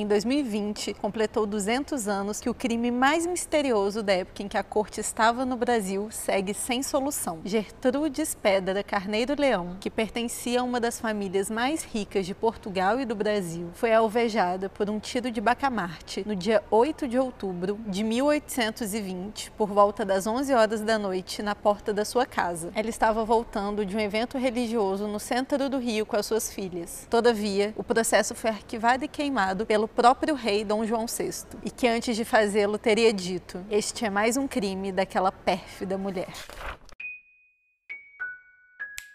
Em 2020, completou 200 anos que o crime mais misterioso da época em que a corte estava no Brasil segue sem solução. Gertrudes Pedra Carneiro Leão, que pertencia a uma das famílias mais ricas de Portugal e do Brasil, foi alvejada por um tiro de bacamarte no dia 8 de outubro de 1820, por volta das 11 horas da noite, na porta da sua casa. Ela estava voltando de um evento religioso no centro do Rio com as suas filhas. Todavia, o processo foi arquivado e queimado pelo próprio rei Dom João VI, e que antes de fazê-lo teria dito: Este é mais um crime daquela pérfida mulher.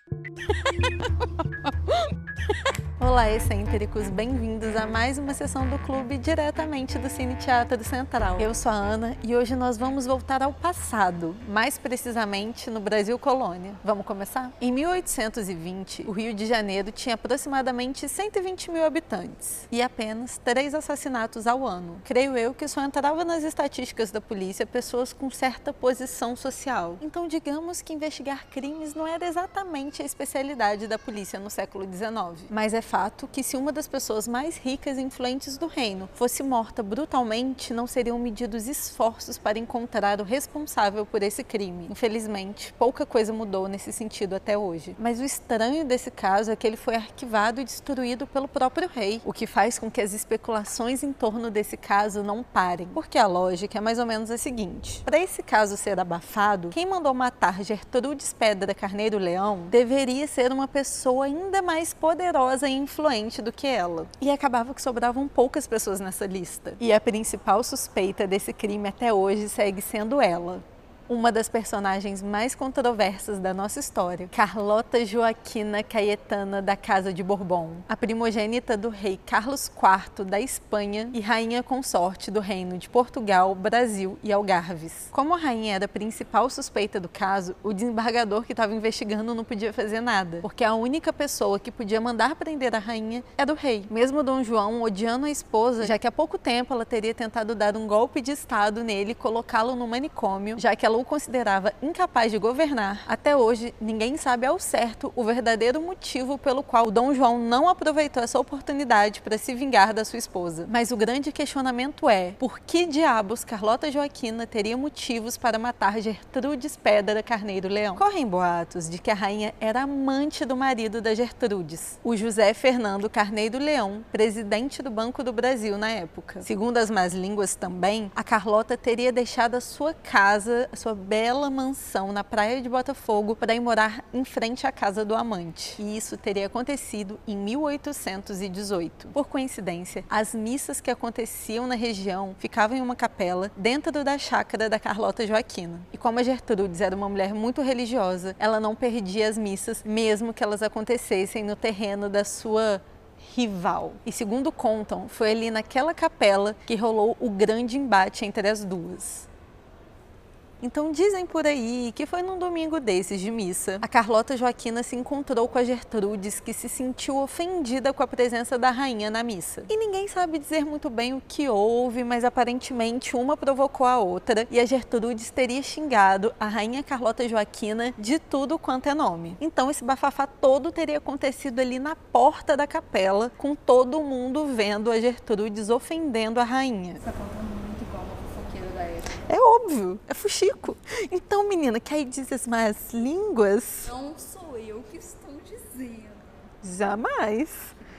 Olá, excêntricos! Bem-vindos a mais uma sessão do clube diretamente do Cine Teatro Central. Eu sou a Ana e hoje nós vamos voltar ao passado, mais precisamente no Brasil Colônia. Vamos começar? Em 1820, o Rio de Janeiro tinha aproximadamente 120 mil habitantes e apenas três assassinatos ao ano. Creio eu que só entrava nas estatísticas da polícia pessoas com certa posição social. Então, digamos que investigar crimes não era exatamente a especialidade da polícia no século XIX, mas é fato que se uma das pessoas mais ricas e influentes do reino fosse morta brutalmente, não seriam medidos esforços para encontrar o responsável por esse crime. Infelizmente, pouca coisa mudou nesse sentido até hoje. Mas o estranho desse caso é que ele foi arquivado e destruído pelo próprio rei, o que faz com que as especulações em torno desse caso não parem. Porque a lógica é mais ou menos a seguinte: para esse caso ser abafado, quem mandou matar Gertrudes Pedra Carneiro Leão deveria ser uma pessoa ainda mais poderosa e influente do que ela. E acabava que sobravam poucas pessoas nessa lista. E a principal suspeita desse crime até hoje segue sendo ela, uma das personagens mais controversas da nossa história, Carlota Joaquina Caetana da Casa de Bourbon, a primogênita do rei Carlos IV da Espanha e rainha consorte do reino de Portugal, Brasil e Algarves. Como a rainha era a principal suspeita do caso, o desembargador que estava investigando não podia fazer nada, porque a única pessoa que podia mandar prender a rainha era o rei. Mesmo Dom João odiando a esposa, já que há pouco tempo ela teria tentado dar um golpe de estado nele e colocá-lo no manicômio, já que ela o considerava incapaz de governar, até hoje ninguém sabe ao certo o verdadeiro motivo pelo qual Dom João não aproveitou essa oportunidade para se vingar da sua esposa. Mas o grande questionamento é: por que diabos Carlota Joaquina teria motivos para matar Gertrudes Pedra Carneiro Leão? Correm boatos de que a rainha era amante do marido da Gertrudes, o José Fernando Carneiro Leão, presidente do Banco do Brasil na época. Segundo as más línguas também, a Carlota teria deixado a sua casa, a sua bela mansão na praia de Botafogo para ir morar em frente à casa do amante. E isso teria acontecido em 1818. Por coincidência, as missas que aconteciam na região ficavam em uma capela dentro da chácara da Carlota Joaquina. E como a Gertrudes era uma mulher muito religiosa, ela não perdia as missas, mesmo que elas acontecessem no terreno da sua rival. E segundo contam, foi ali naquela capela que rolou o grande embate entre as duas. Então dizem por aí que foi num domingo desses de missa. A Carlota Joaquina se encontrou com a Gertrudes, que se sentiu ofendida com a presença da rainha na missa. E ninguém sabe dizer muito bem o que houve, mas aparentemente uma provocou a outra e a Gertrudes teria xingado a rainha Carlota Joaquina de tudo quanto é nome. Então esse bafafá todo teria acontecido ali na porta da capela, com todo mundo vendo a Gertrudes ofendendo a rainha. É óbvio, é fuxico. Então, menina, que aí diz as más línguas? Não sou eu que estou dizendo. Jamais.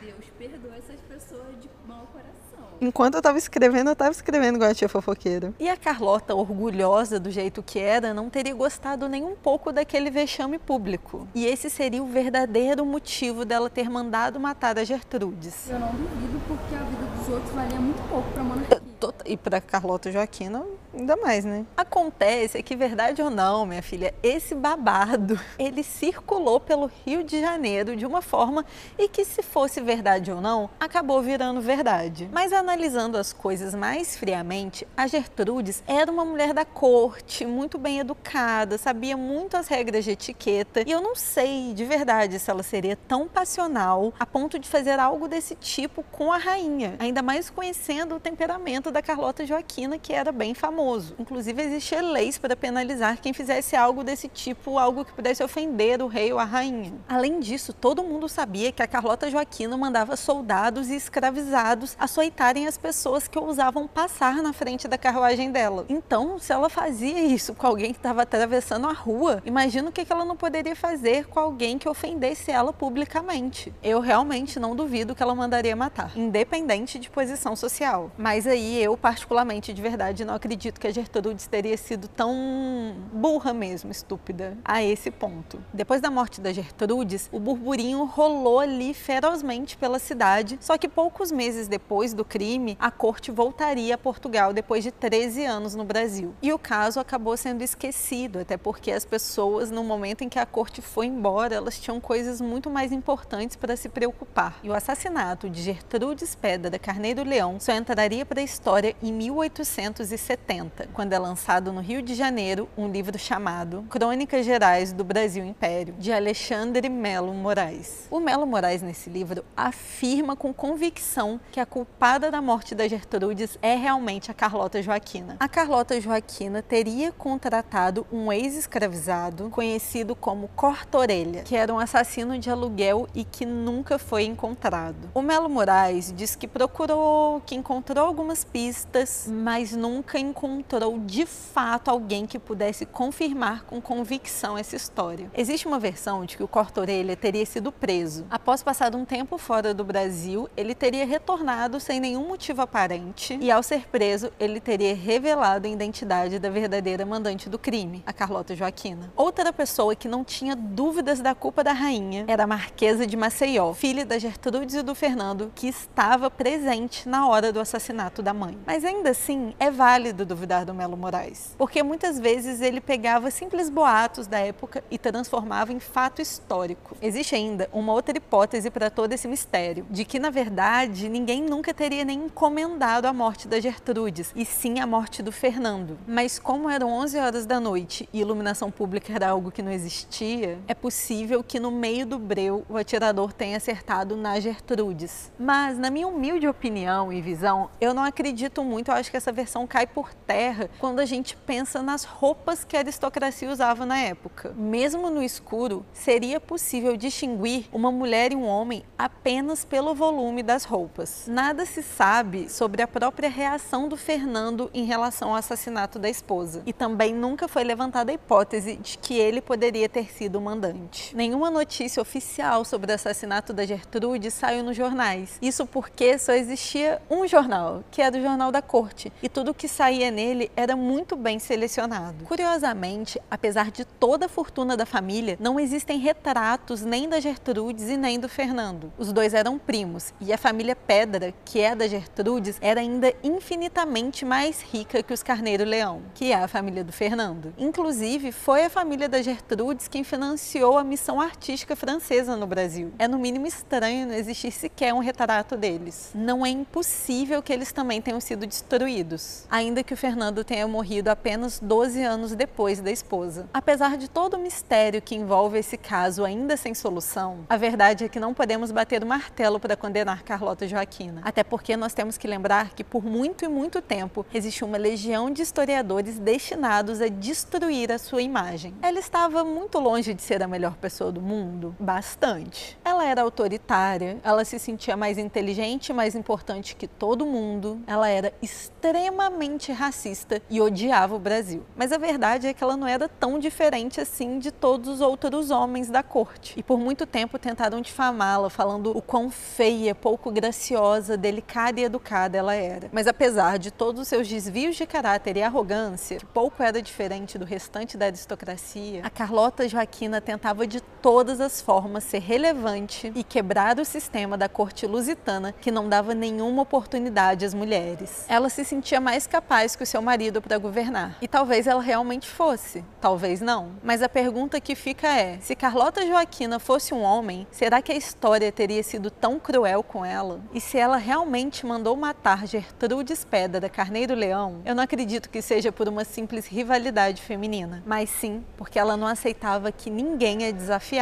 Deus perdoa essas pessoas de mau coração. Enquanto eu tava escrevendo, eu tava escrevendo igual a tia fofoqueira. E a Carlota, orgulhosa do jeito que era, não teria gostado nem um pouco daquele vexame público. E esse seria o verdadeiro motivo dela ter mandado matar a Gertrudes. Eu não duvido porque a vida dos outros valia muito pouco pra monarquia. E pra Carlota Joaquina, ainda mais, né? Acontece que, verdade ou não, minha filha, esse babado, ele circulou pelo Rio de Janeiro de uma forma e que, se fosse verdade ou não, acabou virando verdade. Mas analisando as coisas mais friamente, a Gertrudes era uma mulher da corte, muito bem educada, sabia muito as regras de etiqueta, e eu não sei de verdade se ela seria tão passional a ponto de fazer algo desse tipo com a rainha, ainda mais conhecendo o temperamento da Carlota Joaquina, que era bem famoso famoso. Inclusive, existiam leis para penalizar quem fizesse algo desse tipo, algo que pudesse ofender o rei ou a rainha. Além disso, todo mundo sabia que a Carlota Joaquina mandava soldados e escravizados açoitarem as pessoas que ousavam passar na frente da carruagem dela. Então, se ela fazia isso com alguém que estava atravessando a rua, imagina o que ela não poderia fazer com alguém que ofendesse ela publicamente. Eu realmente não duvido que ela mandaria matar, independente de posição social. Mas aí eu, particularmente, de verdade, não acredito que a Gertrudes teria sido tão burra mesmo, estúpida, a esse ponto. Depois da morte da Gertrudes, o burburinho rolou ali ferozmente pela cidade, só que poucos meses depois do crime, a corte voltaria a Portugal depois de 13 anos no Brasil. E o caso acabou sendo esquecido, até porque as pessoas, no momento em que a corte foi embora, elas tinham coisas muito mais importantes para se preocupar. E o assassinato de Gertrudes Pedra Carneiro Leão só entraria para a história em 1870, quando é lançado no Rio de Janeiro um livro chamado Crônicas Gerais do Brasil Império, de Alexandre Melo Moraes. O Melo Moraes, nesse livro, afirma com convicção que a culpada da morte da Gertrudes é realmente a Carlota Joaquina. A Carlota Joaquina teria contratado um ex-escravizado conhecido como Corta-Orelha, que era um assassino de aluguel e que nunca foi encontrado. O Melo Moraes diz que procurou, que encontrou algumas pistas, mas nunca encontrou de fato alguém que pudesse confirmar com convicção essa história. Existe uma versão de que o Corta-Orelha teria sido preso. Após passar um tempo fora do Brasil, ele teria retornado sem nenhum motivo aparente e, ao ser preso, ele teria revelado a identidade da verdadeira mandante do crime, a Carlota Joaquina. Outra pessoa que não tinha dúvidas da culpa da rainha era a Marquesa de Maceió, filha da Gertrudes e do Fernando, que estava presente na hora do assassinato da mãe. Mas ainda assim, é válido duvidar do Melo Moraes, porque muitas vezes ele pegava simples boatos da época e transformava em fato histórico. Existe ainda uma outra hipótese para todo esse mistério, de que na verdade ninguém nunca teria nem encomendado a morte da Gertrudes, e sim a morte do Fernando. Mas como eram 11 horas da noite e iluminação pública era algo que não existia, é possível que no meio do breu o atirador tenha acertado na Gertrudes. Mas na minha humilde opinião e visão, eu não acredito muito, eu acho que essa versão cai por terra quando a gente pensa nas roupas que a aristocracia usava na época. Mesmo no escuro, seria possível distinguir uma mulher e um homem apenas pelo volume das roupas. Nada se sabe sobre a própria reação do Fernando em relação ao assassinato da esposa. E também nunca foi levantada a hipótese de que ele poderia ter sido o mandante. Nenhuma notícia oficial sobre o assassinato da Gertrude saiu nos jornais. Isso porque só existia um jornal, que era o Jornal da Corte, e tudo que saía nele era muito bem selecionado. Curiosamente, apesar de toda a fortuna da família, não existem retratos nem da Gertrudes e nem do Fernando. Os dois eram primos, e a família Pedra, que é da Gertrudes, era ainda infinitamente mais rica que os Carneiro Leão, que é a família do Fernando. Inclusive, foi a família da Gertrudes quem financiou a missão artística francesa no Brasil. É no mínimo estranho não existir sequer um retrato deles. Não é impossível que eles também tenham sido destruídos, ainda que o Fernando tenha morrido apenas 12 anos depois da esposa. Apesar de todo o mistério que envolve esse caso ainda sem solução, a verdade é que não podemos bater o martelo para condenar Carlota Joaquina. Até porque nós temos que lembrar que por muito e muito tempo existiu uma legião de historiadores destinados a destruir a sua imagem. Ela estava muito longe de ser a melhor pessoa do mundo? Bastante. Ela era autoritária, ela se sentia mais inteligente mais importante que todo mundo, ela era extremamente racista e odiava o Brasil. Mas a verdade é que ela não era tão diferente assim de todos os outros homens da corte. E por muito tempo tentaram difamá-la, falando o quão feia, pouco graciosa, delicada e educada ela era. Mas apesar de todos os seus desvios de caráter e arrogância, que pouco era diferente do restante da aristocracia, a Carlota Joaquina tentava de todas as formas ser relevante e quebrar o sistema da corte lusitana que não dava nenhuma oportunidade às mulheres. Ela se sentia mais capaz que o seu marido para governar. E talvez ela realmente fosse, talvez não. Mas a pergunta que fica é: se Carlota Joaquina fosse um homem, será que a história teria sido tão cruel com ela? E se ela realmente mandou matar Gertrudes Pedra Carneiro Leão, eu não acredito que seja por uma simples rivalidade feminina, mas sim porque ela não aceitava que ninguém a desafiasse.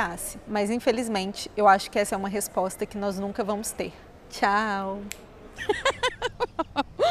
Mas infelizmente, eu acho que essa é uma resposta que nós nunca vamos ter. Tchau!